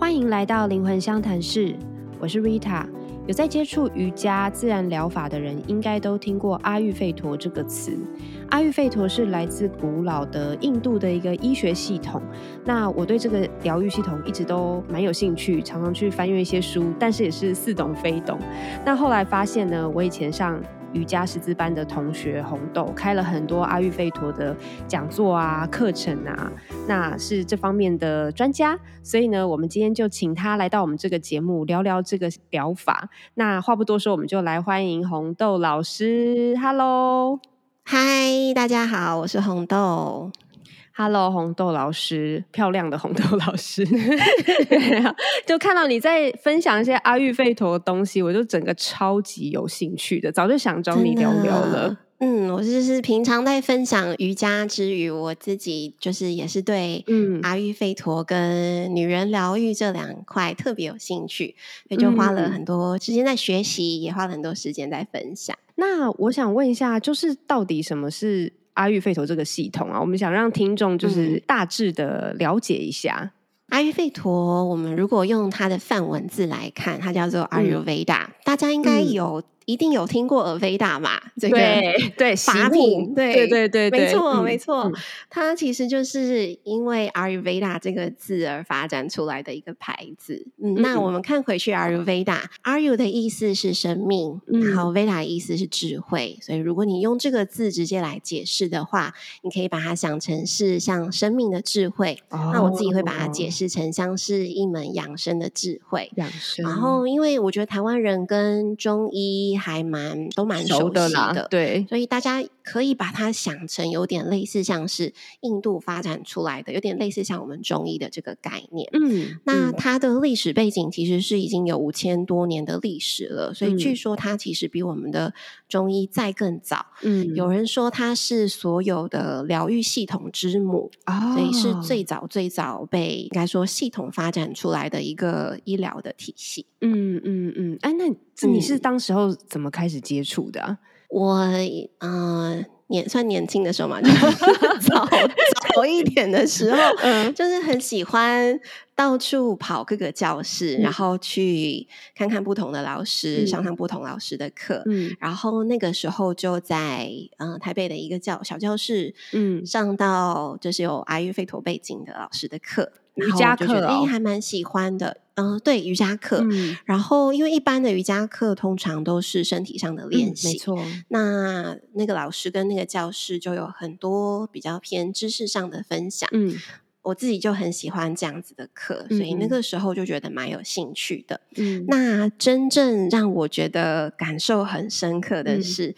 欢迎来到灵魂相谈室，我是 Rita。有在接触瑜伽、自然疗法的人，应该都听过阿育吠陀这个词。阿育吠陀是来自古老的印度的一个医学系统。那我对这个疗愈系统一直都蛮有兴趣，常常去翻阅一些书，但是也是似懂非懂。那后来发现呢，我以前上瑜伽师资班的同学红豆开了很多阿育吠陀的讲座啊、课程啊，那是这方面的专家，所以呢，我们今天就请他来到我们这个节目聊聊这个疗法。那话不多说，我们就来欢迎红豆老师。Hello，嗨，大家好，我是红豆。Hello，红豆老师，漂亮的红豆老师，就看到你在分享一些阿育吠陀的东西，我就整个超级有兴趣的，早就想找你聊聊了。嗯，我就是平常在分享瑜伽之余，我自己就是也是对嗯阿育吠陀跟女人疗愈这两块特别有兴趣，所以就花了嗯很多时间在学习，也花了很多时间在分享。那我想问一下，就是到底什么是阿育吠陀这个系统啊？我们想让听众就是嗯大致的了解一下。阿育吠陀，我们如果用它的梵文字来看，它叫做 Ayurveda，、大家应该嗯有、一定有听过 Ayurveda 嘛？这个对，法品对对对对，没错，嗯没错，嗯它其实就是因为 Ayurveda 这个字而发展出来的一个牌子。嗯，嗯那我们看回去 Ayurveda，Ayu 的意思是生命，嗯然后 Veda 的意思是智慧，所以如果你用这个字直接来解释的话，你可以把它想成是像生命的智慧。那我自己会把它解哦释成像是一门养生的智慧。养生，然后，因为我觉得台湾人跟中医还蛮都蛮熟熟的啦悉的，，对，所以大家可以把它想成有点类似像是印度发展出来的，有点类似像我们中医的这个概念。嗯，嗯那它的历史背景其实是已经有五千多年的历史了，所以据嗯说它其实比我们的中医再更早。嗯有人说它是所有的疗愈系统之母，所以是哦最早最早被应该说系统发展出来的一个医疗的体系。嗯嗯嗯，哎，那你是嗯当时候怎么开始接触的啊？我呃年算年轻的时候嘛，就是 早 早一点的时候，嗯就是很喜欢到处跑各个教室，嗯。然后去看看不同的老师，嗯。上上不同老师的课。嗯。然后那个时候就在嗯、呃台北的一个教小教室，嗯。上到就是有阿育吠陀背景的老师的课，瑜伽课哦。还蛮喜欢的。嗯、对瑜伽课。嗯，然后因为一般的瑜伽课通常都是身体上的练习，没错，那那个老师跟那个教室就有很多比较偏知识上的分享，嗯我自己就很喜欢这样子的课，所以那嗯个时候就觉得蛮有兴趣的。嗯那真正让我觉得感受很深刻的嗯是，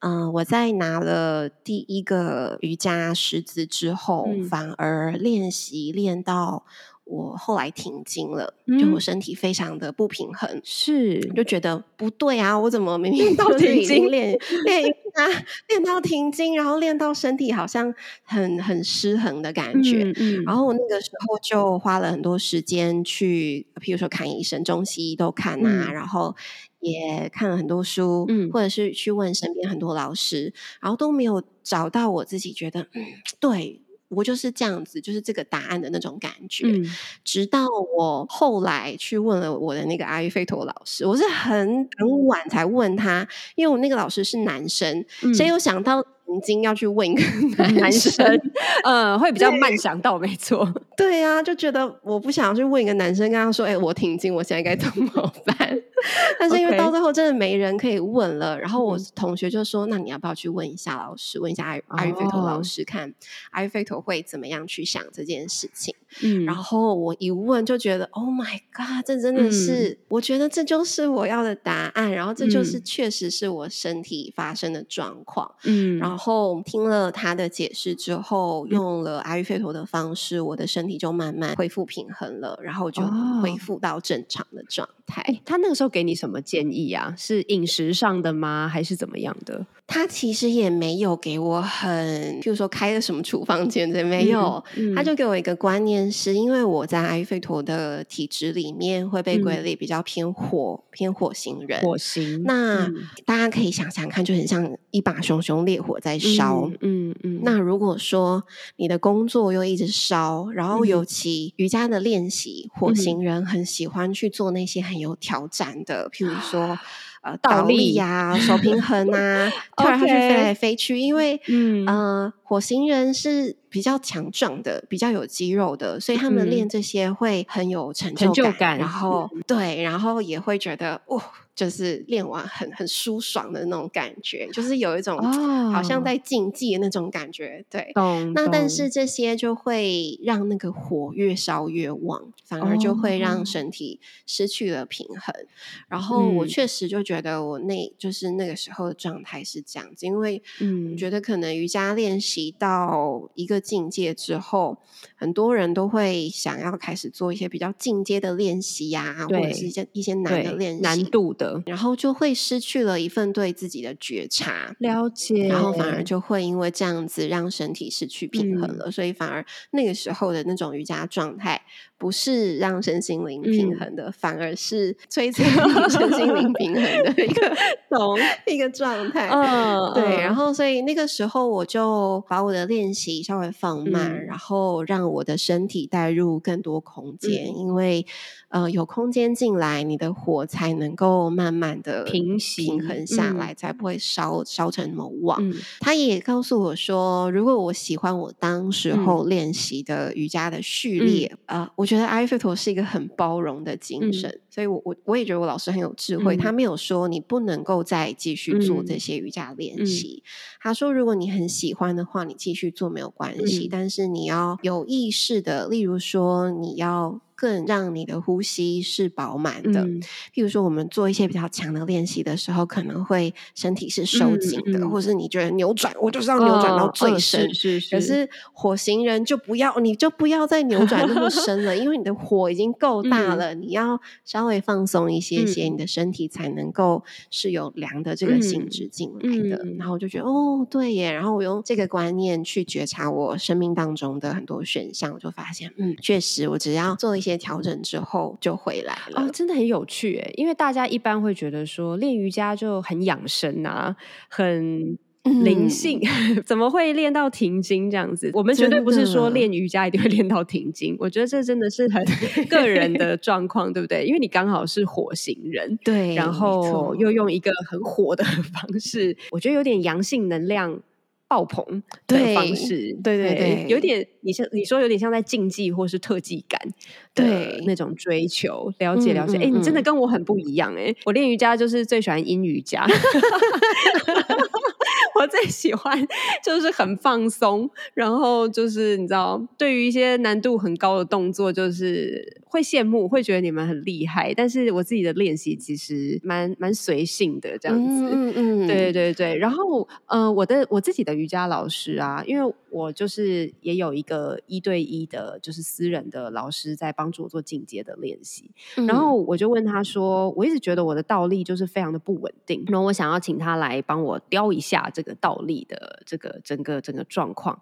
嗯、我在拿了第一个瑜伽师资之后，嗯反而练习练到我后来停经了，就嗯我身体非常的不平衡。是就觉得不对啊！我怎么明明到就是已停经经练练瑜伽练到停经，然后练到身体好像很很失衡的感觉。嗯嗯。然后我那个时候就花了很多时间去，譬如说看医生，中西医都看啊，嗯。然后也看了很多书，嗯。或者是去问身边很多老师，然后都没有找到我自己觉得，嗯，对我就是这样子，就是这个答案的那种感觉。嗯直到我后来去问了我的那个阿育吠陀老师，我是很很晚才问他，因为我那个老师是男生，嗯谁有想到曾经要去问一个 男男生？嗯，呃，会比较慢想到，没错。对啊，就觉得我不想去问一个男生，跟他说：“哎、我停经，我现在该怎么办？” 但是因为到最后真的没人可以问了，然后我嗯。同学就说：“那你要不要去问一下老师，问一下阿阿育吠陀老哦。师，看阿育吠陀会怎么样去想这件事情？”嗯。然后我一问就觉得，Oh my god，这真嗯。的是，我觉得这就是我要的答案，然后这就是嗯。确实是我身体发生的状况。嗯。然后听了他的解释之后，用了阿育吠陀的方式，我的身体就慢慢恢复平衡了，然后就哦。恢复到正常的状态。哎，他那个时候候给你什么建议啊？是饮食上的吗？还是怎么样的？他其实也没有给我很，譬如说开了什么处方笺，这没有。他就给我一个观念，是因为我在阿育吠陀的体质里面会被归类比较偏火，偏火型人。火型。那大家可以想想看，就很像一把熊熊烈火在烧。嗯嗯。那如果说你的工作又一直烧，然后尤其瑜伽的练习，火型人很喜欢去做那些很有挑战的，譬如说。呃，倒立呀，手平衡啊，跳来跳去，飞来飞去。因为，嗯，呃，火星人是比较强壮的，比较有肌肉的，所以他们练这些会很有成就感。然后，对，然后也会觉得，哇。就是练完很很舒爽的那种感觉，就是有一种好像在竞技的那种感觉，对。那但是这些就会让那个火越烧越旺，反而就会让身体失去了平衡。然后我确实就觉得我那就是那个时候的状态是这样子，因为嗯，觉得可能瑜伽练习到一个境界之后，很多人都会想要开始做一些比较进阶的练习呀，或者是一些一些难的练习，难度的。然后就会失去了一份对自己的觉察、了解，然后反而就会因为这样子让身体失去平衡了，所以反而那个时候的那种瑜伽状态。不是让身心灵平衡的，反而是摧残身心灵平衡的一个 懂一个状态。嗯，对。然后，所以那个时候我就把我的练习稍微放慢，然后让我的身体带入更多空间，因为呃，有空间进来，你的火才能够慢慢的平平衡下来，才不会烧烧成那么旺。他也告诉我说，如果我喜欢我当时候练习的瑜伽的序列啊，我。觉得阿育吠陀是一个很包容的精神，所以我我我也觉得我老师很有智慧。他没有说你不能够再继续做这些瑜伽练习。他说，如果你很喜欢的话，你继续做没有关系，但是你要有意识的，例如说你要。更让你的呼吸是饱满的。譬如说，我们做一些比较强的练习的时候，可能会身体是收紧的，或是你觉得扭转，我就是要扭转到最深。是是。可是火星人就不要，你就不要再扭转那么深了，因为你的火已经够大了。你要稍微放松一些些，你的身体才能够是有凉的这个性质进来的。然后我就觉得，哦，对耶。然后我用这个观念去觉察我生命当中的很多选项，我就发现，嗯，确实，我只要做一些。些调整之后就回来了哦，真的很有趣诶，因为大家一般会觉得说练瑜伽就很养生啊，很灵性，怎么会练到停经这样子？我们绝对不是说练瑜伽一定会练到停经，我觉得这真的是很 个人的状况，对不对？因为你刚好是火星人，对，然后又用一个很火的方式，我觉得有点阳性能量。爆棚的方式，对对对，有点你像你说有点像在竞技或是特技感，对那种追求了解了解。哎，你真的跟我很不一样哎，我练瑜伽就是最喜欢阴瑜伽。我最喜欢就是很放松，然后就是你知道，对于一些难度很高的动作，就是会羡慕，会觉得你们很厉害。但是我自己的练习其实蛮蛮随性的这样子，嗯 嗯，对对对。然后呃，我的我自己的瑜伽老师啊，因为我就是也有一个一对一的，就是私人的老师在帮助我做进阶的练习。然后我就问他说，我一直觉得我的倒立就是非常的不稳定，然后我想要请他来帮我雕一下这个。倒立的这个整个整个状况，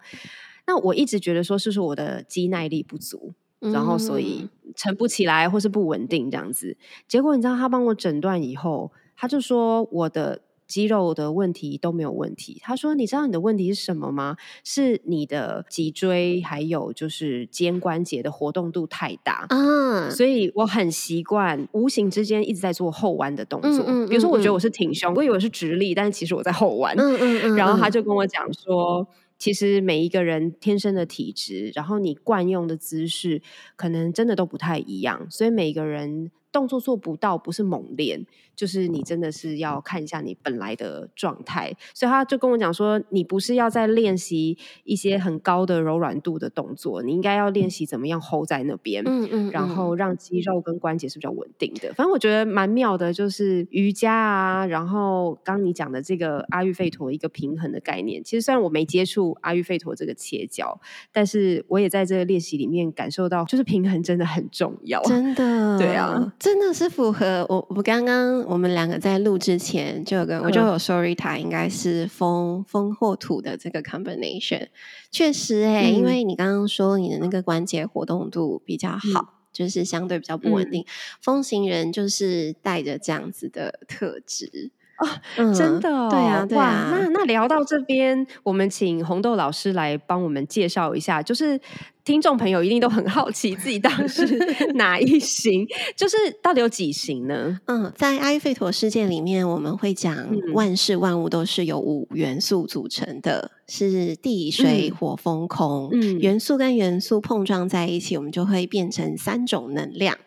那我一直觉得说是说我的肌耐力不足，然后所以撑不起来或是不稳定这样子。结果你知道他帮我诊断以后，他就说我的肌肉的问题都没有问题。他说你知道你的问题是什么吗？是你的脊椎还有就是肩关节的活动度太大啊。所以我很习惯无形之间一直在做后弯的动作。比如说我觉得我是挺胸，我以为是直立，但是其实我在后弯。嗯嗯嗯。然后他就跟我讲说。其实每一个人天生的体质，然后你惯用的姿势，可能真的都不太一样，所以每个人。动作做不到不是猛练，就是你真的是要看一下你本来的状态。所以他就跟我讲说，你不是要在练习一些很高的柔软度的动作，你应该要练习怎么样 hold 在那边，嗯嗯，然后让肌肉跟关节是比较稳定的。反正我觉得蛮妙的，就是瑜伽啊，然后刚你讲的这个阿育吠陀一个平衡的概念。其实虽然我没接触阿育吠陀这个切角，但是我也在这个练习里面感受到，就是平衡真的很重要，真的，对啊。真的是符合我。我刚刚我们两个在录之前就有跟我就有说，Rita 应该是风风或土的这个 combination。确实哎，因为你刚刚说你的那个关节活动度比较好，就是相对比较不稳定。风行人就是带着这样子的特质。哦，真的，对啊，对啊。那那聊到这边，我们请红豆老师来帮我们介绍一下，就是听众朋友一定都很好奇自己当时 哪一型，就是到底有几型呢？嗯，在阿育吠陀世界里面，我们会讲万事万物都是由五元素组成的，是地水火风空，嗯元素跟元素碰撞在一起，我们就会变成三种能量。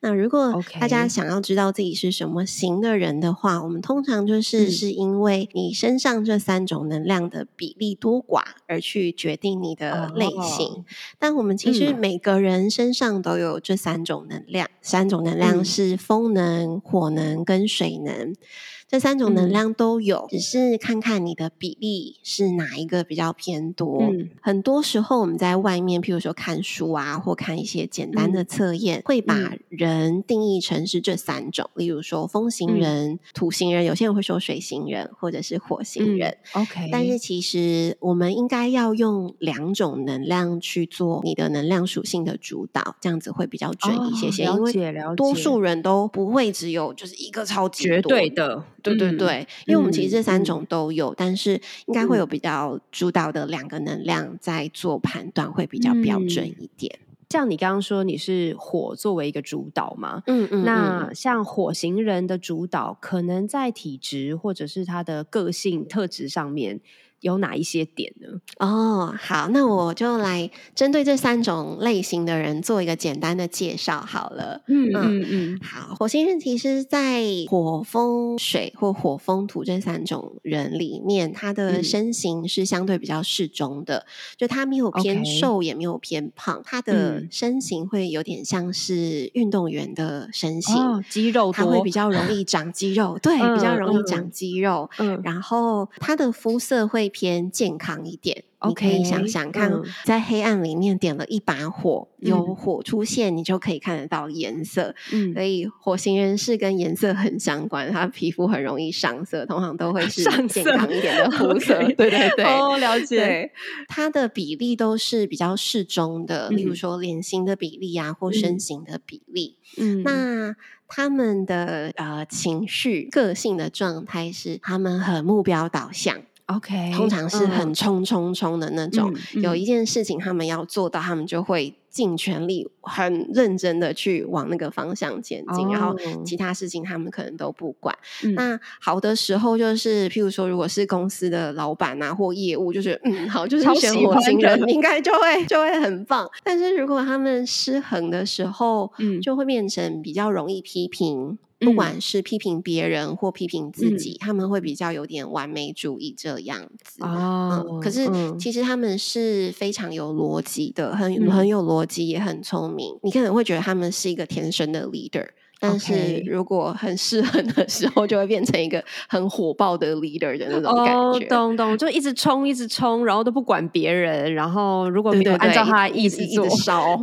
那如果大家想要知道自己是什么型的人的话，我们通常就是是因为你身上这三种能量的比例多寡而去决定你的类型。但我们其实每个人身上都有这三种能量，三种能量是风能、火能跟水能。这三种能量都有，只是看看你的比例是哪一个比较偏多。嗯很多时候我们在外面，譬如说看书啊，或看一些简单的测验，会把人定义成是这三种。例如说风行人、土型人，有些人会说水型人，或者是火星人。OK，但是其实我们应该要用两种能量去做你的能量属性的主导，这样子会比较准一些些。因为多数人都不会只有就是一个超级绝对的。对对对，因为我们其实这三种都有，但是应该会有比较主导的两个能量在做判断，会比较标准一点。像你刚刚说你是火作为一个主导嘛，嗯嗯，那像火型人的主导，可能在体质或者是他的个性特质上面。有哪一些点呢？哦，好，那我就来针对这三种类型的人做一个简单的介绍好了。嗯嗯嗯，好，火星人其实，在火、风、水或火、风、土这三种人里面，他的身形是相对比较适中的，就他没有偏瘦，也没有偏胖，他的身形会有点像是运动员的身形，肌肉他会比较容易长肌肉，对，比较容易长肌肉。嗯，然后他的肤色会。偏健康一点，你可以想想看，在黑暗里面点了一把火，有火出现，你就可以看得到颜色。嗯，所以火星人是跟颜色很相关，他皮肤很容易上色，通常都会是 健康一点的肤色。对对对，哦，了解。它的比例都是比较适中的，例如说脸型的比例啊，或身形的比例。嗯，那他们的呃情绪、个性的状态是，他们很目标导向。OK，通常是很冲冲冲的那种。有一件事情他们要做到，他们就会尽全力、很认真的去往那个方向前进。然后其他事情他们可能都不管。那好的时候就是，譬如说，如果是公司的老板啊或业务，就是嗯好，就是选火星人，应该就会就会很棒。但是如果他们失衡的时候，嗯，就会变成比较容易批评。不管是批评别人或批评自己，他们会比较有点完美主义这样子。哦，可是其实他们是非常有逻辑的，很很有逻辑，也很聪明。你可能会觉得他们是一个天生的 leader。但是如果很适合的时候，就会变成一个很火爆的 leader 的那种感觉。懂懂，就一直冲，一直冲，然后都不管别人。然后如果没有按照他的意思做，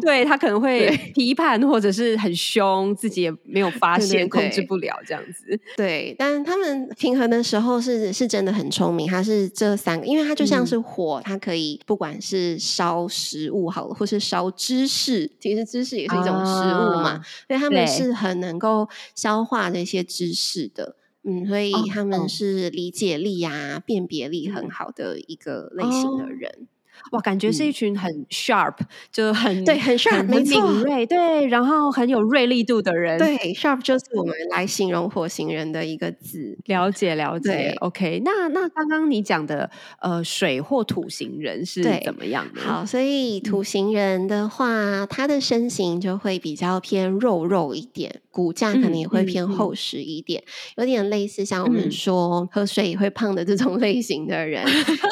对他可能会批判或者是很凶，自己也没有发现，控制不了这样子。对，但他们平衡的时候是是真的很聪明。他是这三个，因为他就像是火，它可以不管是烧食物好了，或是烧知识，其实知识也是一种食物嘛。所以他们是很。能够消化这些知识的，嗯，所以他们是理解力啊、辨别力很好的一个类型的人。哇，感觉是一群很 sharp，就很对，很 sharp，很敏锐，对，然后很有锐利度的人。对，sharp 就是我们来形容火星人的一个字。了解，了解。OK，那那刚刚你讲的呃水或土型人是怎么样的？好，所以土型人的话，他的身形就会比较偏肉肉一点，骨架可能也会偏厚实一点，有点类似像我们说喝水也会胖的这种 类型的人。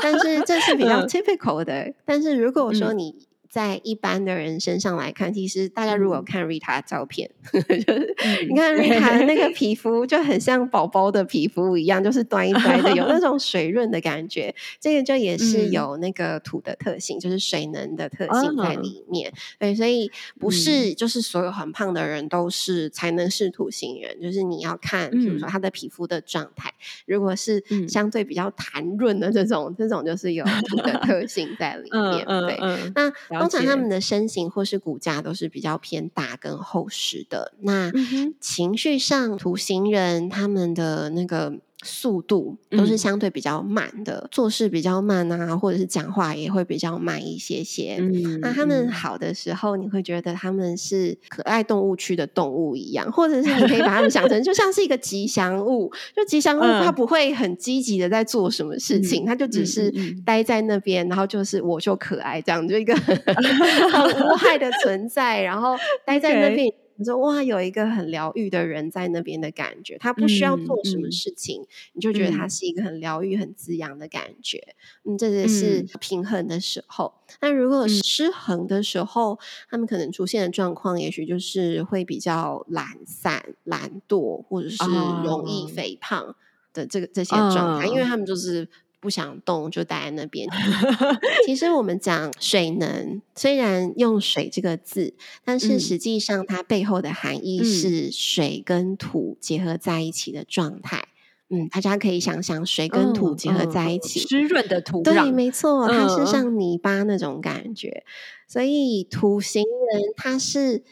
但是这是比较 typical 的。但是如果说你在一般的人身上来看，其实大家如果看 Rita 的照片，就是你看 Rita 的那个皮肤就很像宝宝的皮肤一样，就是端一端的，有那 种水润的感觉。这个就也是有那个土的特性，就是水能的特性在里面。对，所以不是就是所有很胖的人都是才能是土型人，就是你要看，比如说他的皮肤的状态，如果是相对比较弹润的这种，这种就是有土的特性在里面。对，那。通常他们的身形或是骨架都是比较偏大跟厚实的。那情绪上，土形人他们的那个。速度都是相对比较慢的，做事比较慢啊，或者是讲话也会比较慢一些些。那他们好的时候，你会觉得他们是可爱动物区的动物一样，或者是你可以把他们想成就像是一个吉祥物。就吉祥物，它不会很积极的在做什么事情，它就只是待在那边，然后就是我就可爱这样，就一个 很无害的存在，然后待在那边。你说哇，有一个很疗愈的人在那边的感觉，他不需要做什么事情，你就觉得他是一个很疗愈、很滋养的感觉。嗯，这也是平衡的时候。那如果失衡的时候，他们可能出现的状况，也许就是会比较懒散、懒惰，或者是容易肥胖的这个这些状态，因为他们就是。不想动就待在那边。其实我们讲水能，虽然用“水”这个字，但是实际上它背后的含义是水跟土结合在一起的状态。嗯，大家可以想想，水跟土结合在一起，湿润的土壤，对，没错，它是像泥巴那种感觉。所以土型人他是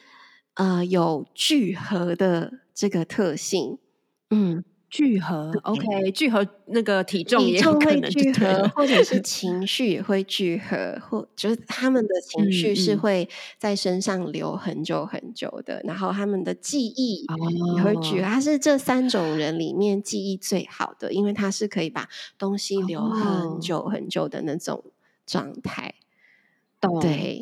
呃有聚合的这个特性。嗯。聚合，OK，聚合那个体重也可能聚合，或者是 情绪也会聚合，或就是他们的情绪是会在身上留很久很久的，然后他们的记忆也会聚合。他是这三种人里面记忆最好的，因为他是可以把东西留很久很久的那种状态。懂，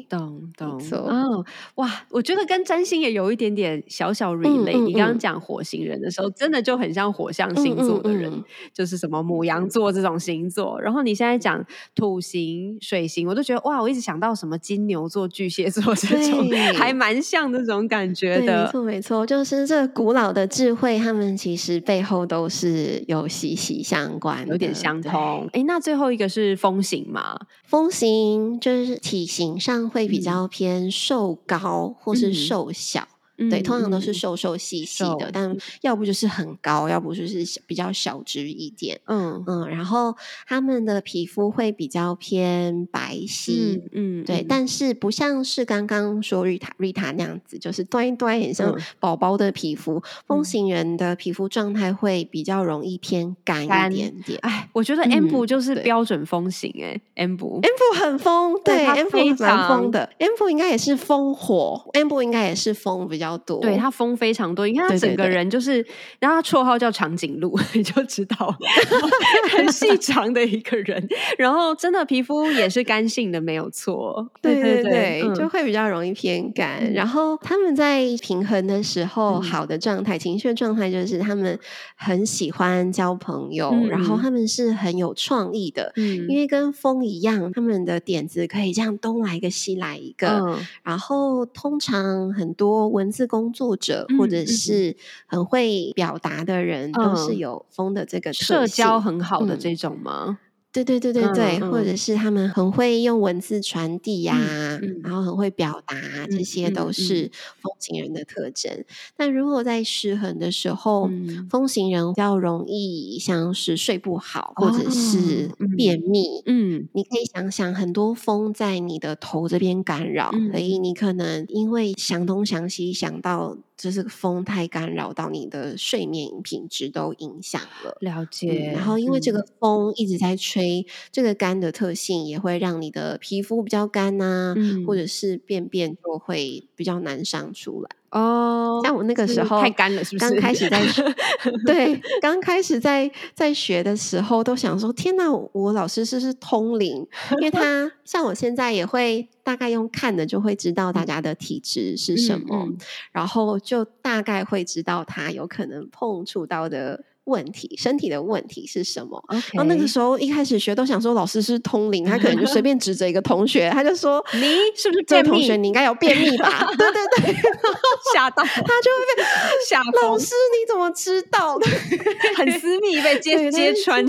懂，懂，哦，哇！我觉得跟占星也有一点点小小 relate。你刚刚讲火星人的时候，真的就很像火象星座的人，就是什么母羊座这种星座。然后你现在讲土星、水星，我都觉得哇！我一直想到什么金牛座、巨蟹座这种，还蛮像这种感觉的。没错，没错，就是这古老的智慧，他们其实背后都是有息息相关，有点相通。哎，那最后一个是风行嘛？风行就是体。形上会比较偏瘦高或是瘦小。对，通常都是瘦瘦细细的，但要不就是很高，要不就是比较小只一点。嗯嗯，然后他们的皮肤会比较偏白皙，嗯，对，但是不像是刚刚说瑞塔瑞塔那样子，就是端一端很像宝宝的皮肤。风行人的皮肤状态会比较容易偏干一点点。哎，我觉得 M 部就是标准风行哎，M 部 M 部很风，对，M 部蛮风的，M 部应该也是风火，M 部应该也是风比较。多，对他风非常多，你看他整个人就是，然后他绰号叫长颈鹿，你就知道 很细长的一个人，然后真的皮肤也是干性的，没有错，对对对，就会比较容易偏干。然后他们在平衡的时候，好的状态、情绪的状态就是他们很喜欢交朋友，然后他们是很有创意的，因为跟风一样，他们的点子可以这样东来一个西来一个，然后通常很多文字。工作者或者是很会表达的人，都是有风的这个社交很好的这种吗？对对对对对，或者是他们很会用文字传递呀，然后很会表达，这些都是风行人的特征。但如果在失衡的时候，风行人比较容易像是睡不好，或者是便秘。嗯，你可以想想，很多风在你的头这边干扰，所以你可能因为想东想西想到。就是风太干扰到你的睡眠品质都影响了。了解。然后因为这个风一直在吹，这个干的特性也会让你的皮肤比较干呐，或者是便便就会比较难上出来。哦，像我那个时候太干了，是不是？刚开始在 对，刚开始在在学的时候，都想说：天哪，我老师是不是通灵？因为他 像我现在也会大概用看的就会知道大家的体质是什么，然后就大概会知道他有可能碰触到的。问题，身体的问题是什么？然后那个时候一开始学都想说老师是通灵，他可能就随便指着一个同学，他就说你是不是这个同学你应该有便秘吧？对对对，吓到他就会被 吓。老师你怎么知道的？很私密被揭揭穿。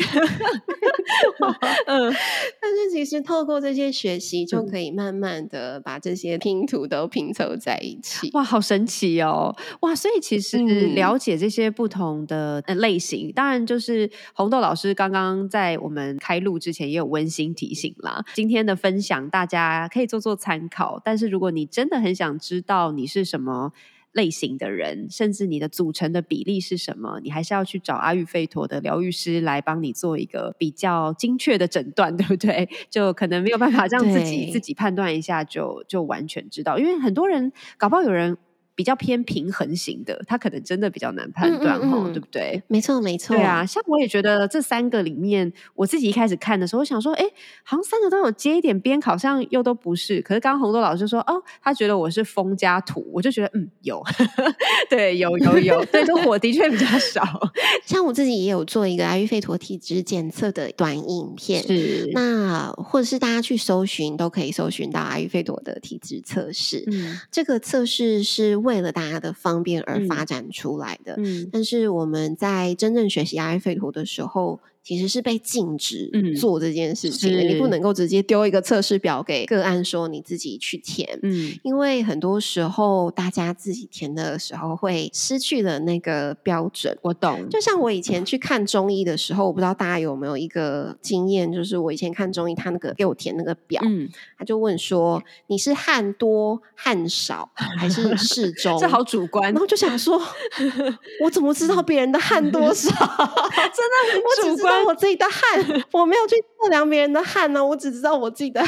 嗯，但是其实透过这些学习，就可以慢慢的把这些拼图都拼凑在一起。哇，好神奇哦！哇，所以其实了解这些不同的类型。当然，就是红豆老师刚刚在我们开录之前也有温馨提醒啦。今天的分享大家可以做做参考，但是如果你真的很想知道你是什么类型的人，甚至你的组成的比例是什么，你还是要去找阿育吠陀的疗愈师来帮你做一个比较精确的诊断，对不对？就可能没有办法让自己自己判断一下就就完全知道，因为很多人搞不好有人。比较偏平衡型的，他可能真的比较难判断哈，对不对？没错，没错。对啊，像我也觉得这三个里面，我自己一开始看的时候，我想说，哎，好像三个都有接一点边，好像又都不是。可是刚刚红豆老师说，哦，他觉得我是风加土，我就觉得，嗯，有，对，有，有，有，对，这火的确比较少。像我自己也有做一个阿育吠陀体质检测的短影片，是那或者是大家去搜寻都可以搜寻到阿育吠陀的体质测试。嗯，这个测试是。为了大家的方便而发展出来的，嗯，但是我们在真正学习阿育吠陀的时候。其实是被禁止做这件事情的，你不能够直接丢一个测试表给个案说你自己去填，嗯，因为很多时候大家自己填的时候会失去了那个标准。我懂，就像我以前去看中医的时候，我不知道大家有没有一个经验，就是我以前看中医，他那个给我填那个表，嗯，他就问说你是汗多汗少 还是适中？这好主观，然后就想说，我怎么知道别人的汗多少？真的很主观。我自己的汗，我没有去测量别人的汗呢，我只知道我自己的。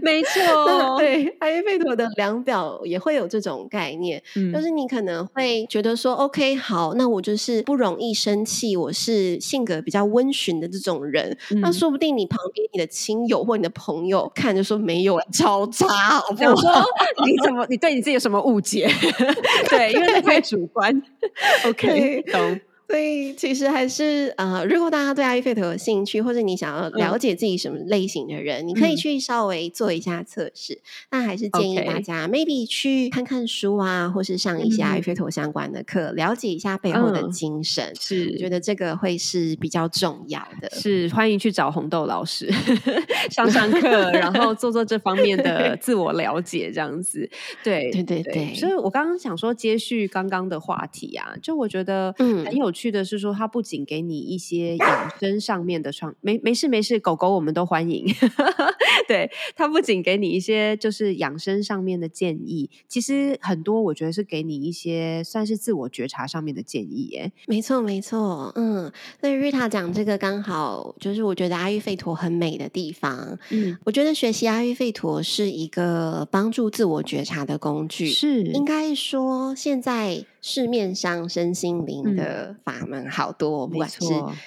没 错，对，阿育吠陀的量表也会有这种概念，就是你可能会觉得说，OK，好，那我就是不容易生气，我是性格比较温驯的这种人，那说不定你旁边你的亲友或你的朋友看就说没有超差，我说你怎么，你对你自己有什么误解？对，因为太主观。OK，懂。所以其实还是呃，如果大家对阿育吠陀有兴趣，或者你想要了解自己什么类型的人，你可以去稍微做一下测试。那还是建议大家 maybe 去看看书啊，或是上一些阿育吠陀相关的课，了解一下背后的精神。是，我觉得这个会是比较重要的。是，欢迎去找红豆老师 上上课，然后做做这方面的自我了解，这样子。对，对，对，对。所以我刚刚想说，接续刚刚的话题啊，就我觉得嗯很有。去的是说，它不仅给你一些养生上面的创，没没事没事，狗狗我们都欢迎。对，它不仅给你一些就是养生上面的建议，其实很多我觉得是给你一些算是自我觉察上面的建议。耶。没错没错，嗯，所以瑞塔讲这个刚好就是我觉得阿育吠陀很美的地方。嗯，我觉得学习阿育吠陀是一个帮助自我觉察的工具，是应该说现在。市面上身心灵的法门好多，不管是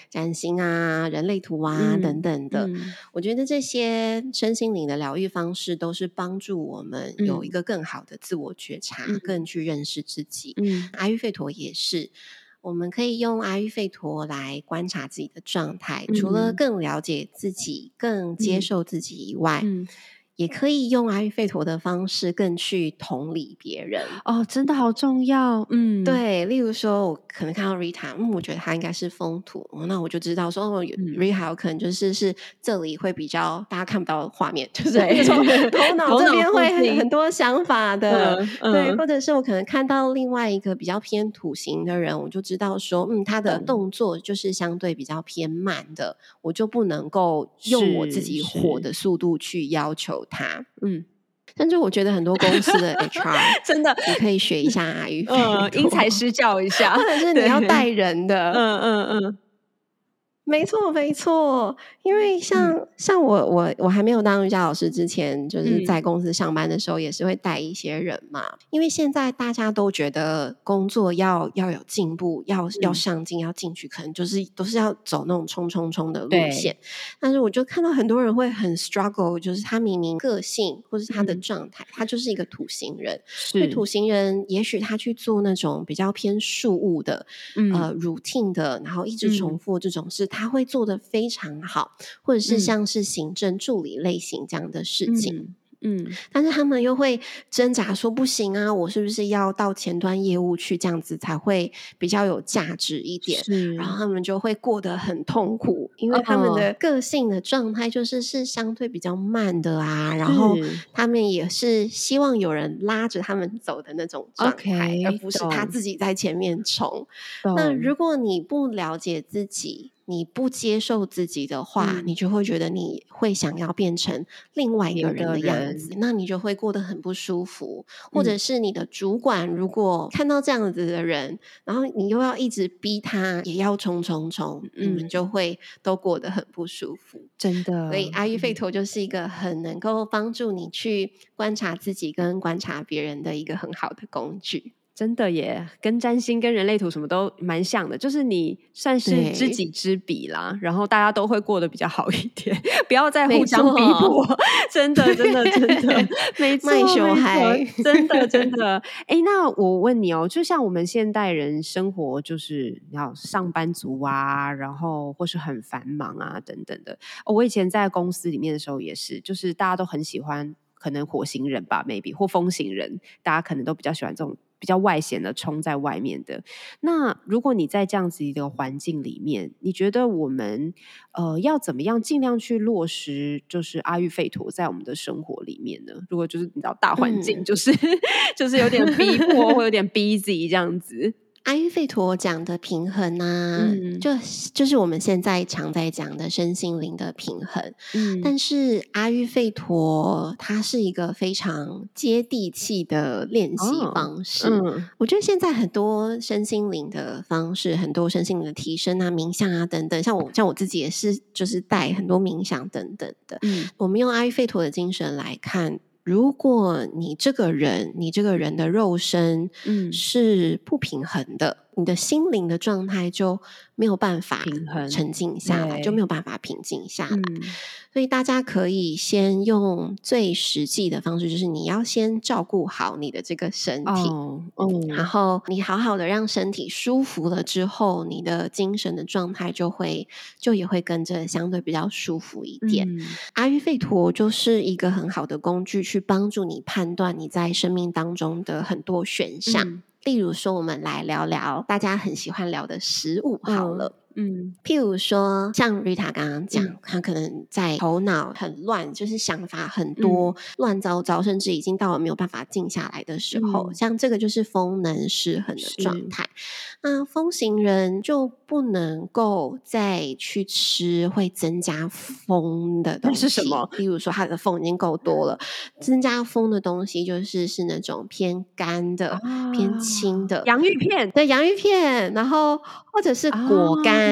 占星啊、人类图啊等等的，我觉得这些身心灵的疗愈方式都是帮助我们有一个更好的自我觉察，更去认识自己。阿育吠陀也是，我们可以用阿育吠陀来观察自己的状态，除了更了解自己、更接受自己以外。也可以用阿育吠陀的方式，更去同理别人哦，真的好重要。嗯，对。例如说，我可能看到 Rita，嗯，我觉得他应该是风土，那我就知道说，Rita 有可能就是是这里会比较大家看不到画面，就是头脑这边会很多想法的，对。或者是我可能看到另外一个比较偏土型的人，我就知道说，嗯，他的动作就是相对比较偏慢的，我就不能够用我自己火的速度去要求。他嗯，但是我觉得很多公司的 HR 真的，你可以学一下阿宇，嗯，因材施教一下，或者是你要带人的，嗯嗯嗯。没错，没错。因为像像我我我还没有当瑜伽老师之前，就是在公司上班的时候，也是会带一些人嘛。因为现在大家都觉得工作要要有进步，要要上进，要进去，可能就是都是要走那种冲冲冲的路线。但是我就看到很多人会很 struggle，就是他明明个性或是他的状态，他就是一个土星人。所以土星人也许他去做那种比较偏事务的，呃，routine 的，然后一直重复这种事，他会做的非常好。或者是像是行政助理类型这样的事情，嗯，但是他们又会挣扎说不行啊，我是不是要到前端业务去这样子才会比较有价值一点？然后他们就会过得很痛苦，因为他们的个性的状态就是是相对比较慢的啊，然后他们也是希望有人拉着他们走的那种状态，而不是他自己在前面冲。那如果你不了解自己，你不接受自己的话，你就会觉得你会想要变成另外一个人的样子，那你就会过得很不舒服。或者是你的主管如果看到这样子的人，然后你又要一直逼他也要冲冲冲，你们就会都过得很不舒服。真的，所以阿育吠陀就是一个很能够帮助你去观察自己跟观察别人的一个很好的工具。真的耶，跟占星、跟人类图什么都蛮像的，就是你算是知己知彼啦，然后大家都会过得比较好一点，不要再互相逼迫。真的，真的，真的，没错，没错，真的，真的。哎，那我问你哦，就像我们现代人生活，就是要上班族啊，然后或是很繁忙啊，等等的。我以前在公司里面的时候也是，就是大家都很喜欢，可能火星人吧，maybe 或风行人，大家可能都比较喜欢这种。比较外显的冲在外面的，那如果你在这样子一个环境里面，你觉得我们呃要怎么样尽量去落实，就是阿育吠陀在我们的生活里面呢？如果就是你知道大环境就是 就是有点逼迫，或有点 busy 这样子。阿育吠陀讲的平衡啊，就就是我们现在常在讲的身心灵的平衡。嗯，但是阿育吠陀它是一个非常接地气的练习方式。嗯，我觉得现在很多身心灵的方式，很多身心灵的提升啊、冥想啊等等，像我像我自己也是，就是带很多冥想等等的。嗯，我们用阿育吠陀的精神来看。如果你这个人，你这个人的肉身，嗯，是不平衡的。你的心灵的状态就没有办法平衡、沉静下来，就没有办法平静下来。所以大家可以先用最实际的方式，就是你要先照顾好你的这个身体，嗯，然后你好好的让身体舒服了之后，你的精神的状态就会就也会跟着相对比较舒服一点。阿育吠陀就是一个很好的工具，去帮助你判断你在生命当中的很多选项。例如说，我们来聊聊大家很喜欢聊的食物好了。嗯，譬如说，像 Rita 刚刚讲，他可能在头脑很乱，就是想法很多，乱糟糟，甚至已经到了没有办法静下来的时候，像这个就是风能失衡的状态。那风行人就不能够再去吃会增加风的东西，是什么？例如说，他的风已经够多了，增加风的东西就是是那种偏干的、偏轻的洋芋片，对，洋芋片，然后或者是果干。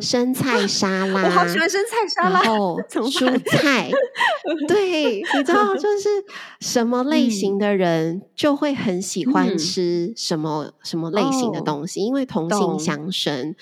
生菜沙拉，我好喜欢生菜沙拉。然后 蔬菜，对，你知道，就是什么类型的人就会很喜欢吃什么什么类型的东西，因为同性相生。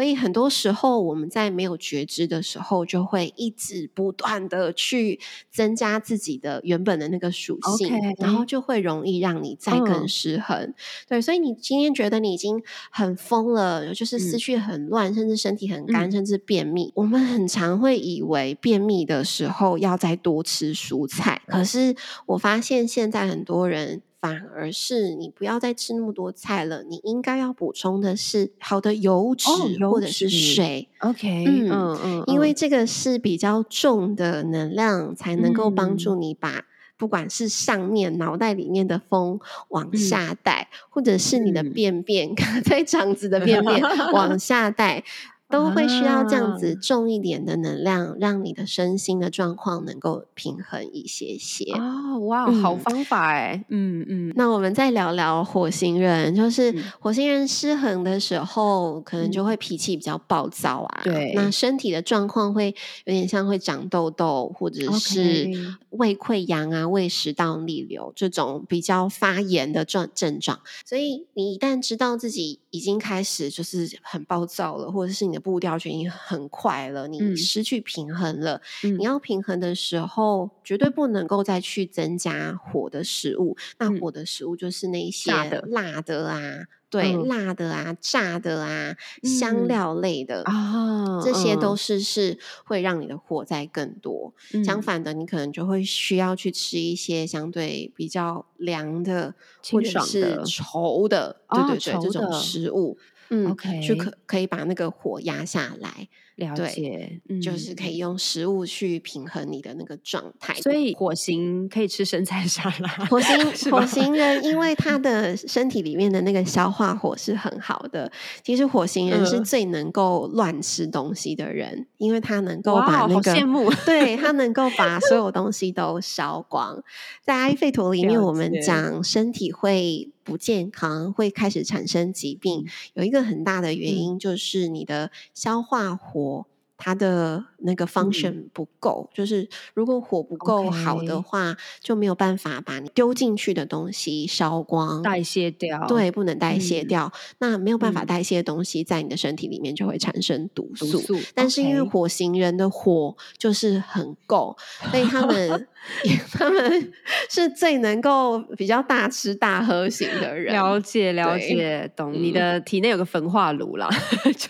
所以很多时候，我们在没有觉知的时候，就会一直不断的去增加自己的原本的那个属性，然后就会容易让你再更失衡。对，所以你今天觉得你已经很疯了，就是思绪很乱，甚至身体很干，甚至便秘。我们很常会以为便秘的时候要再多吃蔬菜，可是我发现现在很多人。反而是你不要再吃那么多菜了，你应该要补充的是好的油脂或者是水。OK，嗯嗯，因为这个是比较重的能量，才能够帮助你把不管是上面脑袋里面的风往下带，或者是你的便便 在肠子的便便 往下带。都会需要这样子重一点的能量，让你的身心的状况能够平衡一些些。哦，哇，好方法哎，嗯嗯。那我们再聊聊火星人，就是火星人失衡的时候，可能就会脾气比较暴躁啊。对，那身体的状况会有点像会长痘痘，或者是胃溃疡啊、胃食道逆流这种比较发炎的状症状。所以你一旦知道自己已经开始就是很暴躁了，或者是你的步调就已经很快了，你失去平衡了。你要平衡的时候，绝对不能够再去增加火的食物。那火的食物就是那些辣的啊。对，辣的啊，炸的啊，香料类的啊，这些都是是会让你的火灾更多。相反的，你可能就会需要去吃一些相对比较凉的，或者是稠的，对对对，这种食物，嗯，OK，就可可以把那个火压下来。了解，就是可以用食物去平衡你的那个状态。所以火星可以吃生菜沙拉。火星 火星人，因为他 的身体里面的那个消化火是很好的。其实火星人是最能够乱吃东西的人，因为他能够把那个羡慕，对他能够把所有东西都烧光。在埃费陀里面，我们讲身体会不健康，会开始产生疾病，有一个很大的原因就是你的消化火。它的那个 function 不够，就是如果火不够好的话，就没有办法把你丢进去的东西烧光、代谢掉。对，不能代谢掉。那没有办法代谢的东西，在你的身体里面就会产生毒素。但是因为火星人的火就是很够，所以他们 他们是最能够比较大吃大喝型的人。了解，了解，懂。你的体内有个焚化炉啦，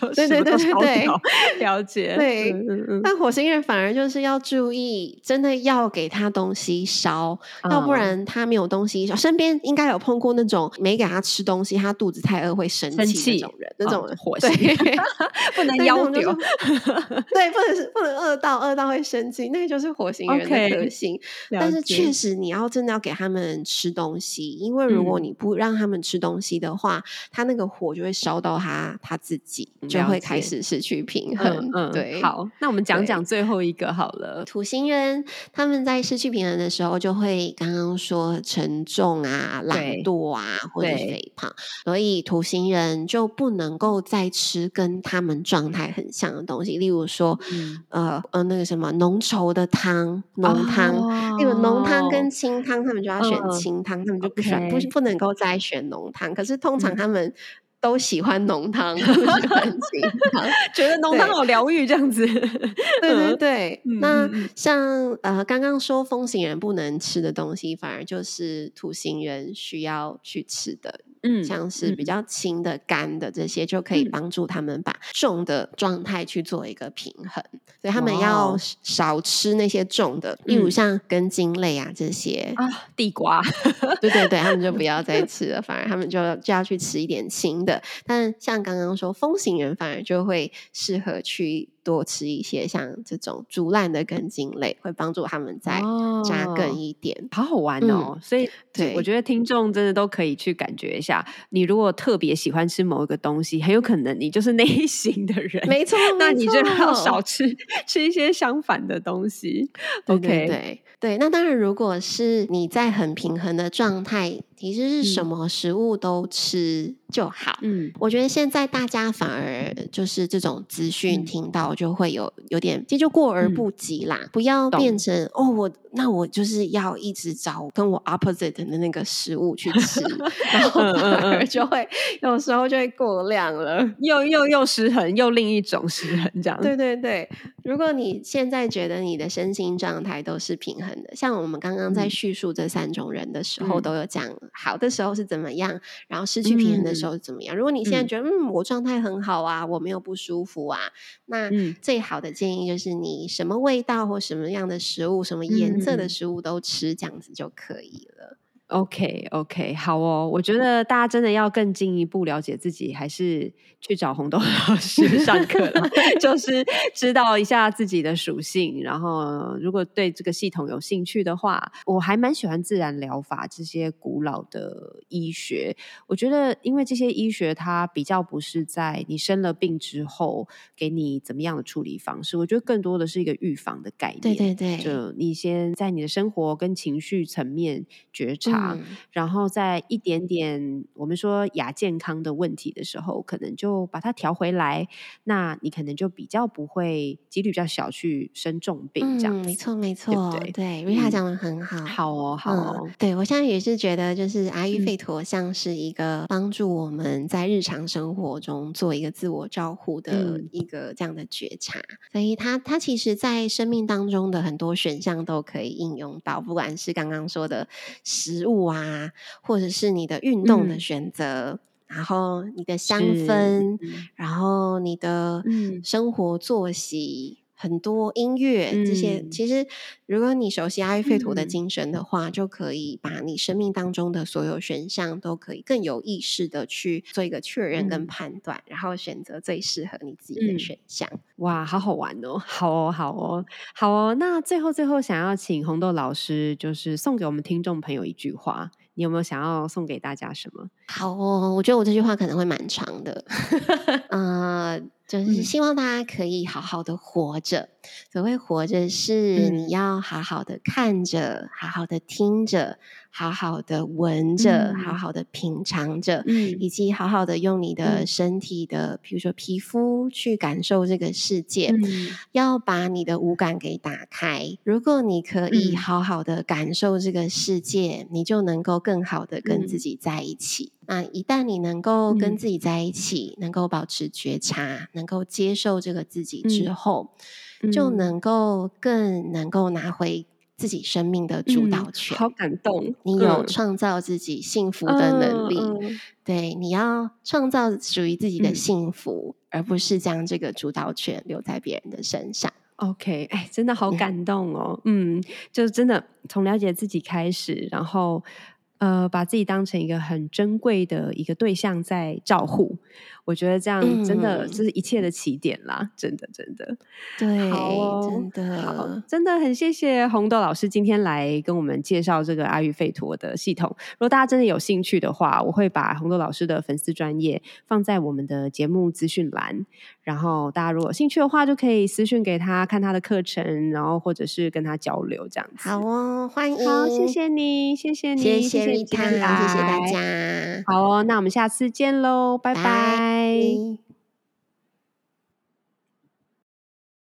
就对对对对对，了解。对，那火星人反而就是要注意，真的要给他东西烧，要不然他没有东西烧。身边应该有碰过那种没给他吃东西，他肚子太饿会生气那种人，那种火星 不能要求，对，不能是不能饿到饿到会生气，那个就是火星人的个性。但是确实你要真的要给他们吃东西，因为如果你不让他们吃东西的话，他那个火就会烧到他他自己，就会开始失去平衡。嗯，对。好，那我们讲讲最后一个好了。土星人他们在失去平衡的时候，就会刚刚说沉重啊、懒惰啊，或者肥胖，所以土星人就不能够再吃跟他们状态很像的东西，例如说，呃呃，那个什么浓稠的汤、浓汤，例如浓汤跟清汤，他们就要选清汤，他们就不选不不能够再选浓汤。可是通常他们。都喜欢浓汤，喜欢清汤，觉得浓汤好疗愈，这样子。对对对，那像呃，刚刚说风行人不能吃的东西，反而就是土行人需要去吃的。嗯，像是比较轻的、干的这些，就可以帮助他们把重的状态去做一个平衡。所以他们要少吃那些重的，例如像根茎类啊这些啊，地瓜。对对对，他们就 不要再吃了，反而他们就就要去吃一点轻的。但像刚刚说风行人，反而就会适合去。多吃一些像这种煮烂的根茎类，会帮助他们再扎根一点，好好玩哦。所以，对我觉得听众真的都可以去感觉一下。你如果特别喜欢吃某一个东西，很有可能你就是那一型的人。没错，那你就要少吃吃一些相反的东西。OK，对对。那当然，如果是你在很平衡的状态。其实是什么食物都吃就好。嗯，我觉得现在大家反而就是这种资讯听到就会有有点，这就过而不及啦。不要变成哦，我那我就是要一直找跟我 opposite 的那个食物去吃，然后反而就会有时候就会过量了，又又又失衡，又另一种失衡这样。对对对，如果你现在觉得你的身心状态都是平衡的，像我们刚刚在叙述这三种人的时候，都有讲。好的时候是怎么样，然后失去平衡的时候是怎么样？如果你现在觉得嗯，我状态很好啊，我没有不舒服啊，那最好的建议就是你什么味道或什么样的食物、什么颜色的食物都吃，这样子就可以了。OK，OK，好哦。我觉得大家真的要更进一步了解自己，还是去找红豆老师 上课了，就是知道一下自己的属性。然后，如果对这个系统有兴趣的话，我还蛮喜欢自然疗法这些古老的医学。我觉得，因为这些医学它比较不是在你生了病之后给你怎么样的处理方式，我觉得更多的是一个预防的概念。对对对，就你先在你的生活跟情绪层面觉察。然后在一点点我们说亚健康的问题的时候，可能就把它调回来，那你可能就比较不会几率比较小去生重病这样。没错，没错，对对，Rita 讲的很好，好哦，好哦。对我现在也是觉得，就是阿育吠陀像是一个帮助我们在日常生活中做一个自我照护的一个这样的觉察，所以它它其实，在生命当中的很多选项都可以应用到，不管是刚刚说的食物。物啊，或者是你的运动的选择，然后你的香氛，然后你的生活作息。很多音乐这些，其实如果你熟悉阿育吠陀的精神的话，就可以把你生命当中的所有选项都可以更有意识的去做一个确认跟判断，然后选择最适合你自己的选项。哇，好好玩哦！好哦，好哦，好哦。那最后最后，想要请红豆老师，就是送给我们听众朋友一句话，你有没有想要送给大家什么？好哦，我觉得我这句话可能会蛮长的。嗯。就是希望大家可以好好的活着。所谓活着，是你要好好的看着，好好的听着，好好的闻着，好好的品尝着，以及好好的用你的身体的，比如说皮肤去感受这个世界。要把你的五感给打开。如果你可以好好的感受这个世界，你就能够更好的跟自己在一起。那一旦你能够跟自己在一起，能够保持觉察，能够接受这个自己之后，就能够更能够拿回自己生命的主导权。好感动！你有创造自己幸福的能力。对，你要创造属于自己的幸福，而不是将这个主导权留在别人的身上。OK，哎，真的好感动哦。嗯，就真的从了解自己开始，然后。呃，把自己当成一个很珍贵的一个对象在照护，我觉得这样真的这是一切的起点啦，真的真的，对，好，真的好，真的很谢谢红豆老师今天来跟我们介绍这个阿育吠陀的系统。如果大家真的有兴趣的话，我会把红豆老师的粉丝专业放在我们的节目资讯栏。然后大家如果有兴趣的话，就可以私讯给他看他的课程，然后或者是跟他交流这样子。好哦，欢迎，好，谢谢你，谢谢你，谢谢你，谢谢大家。好哦，那我们下次见喽，拜拜。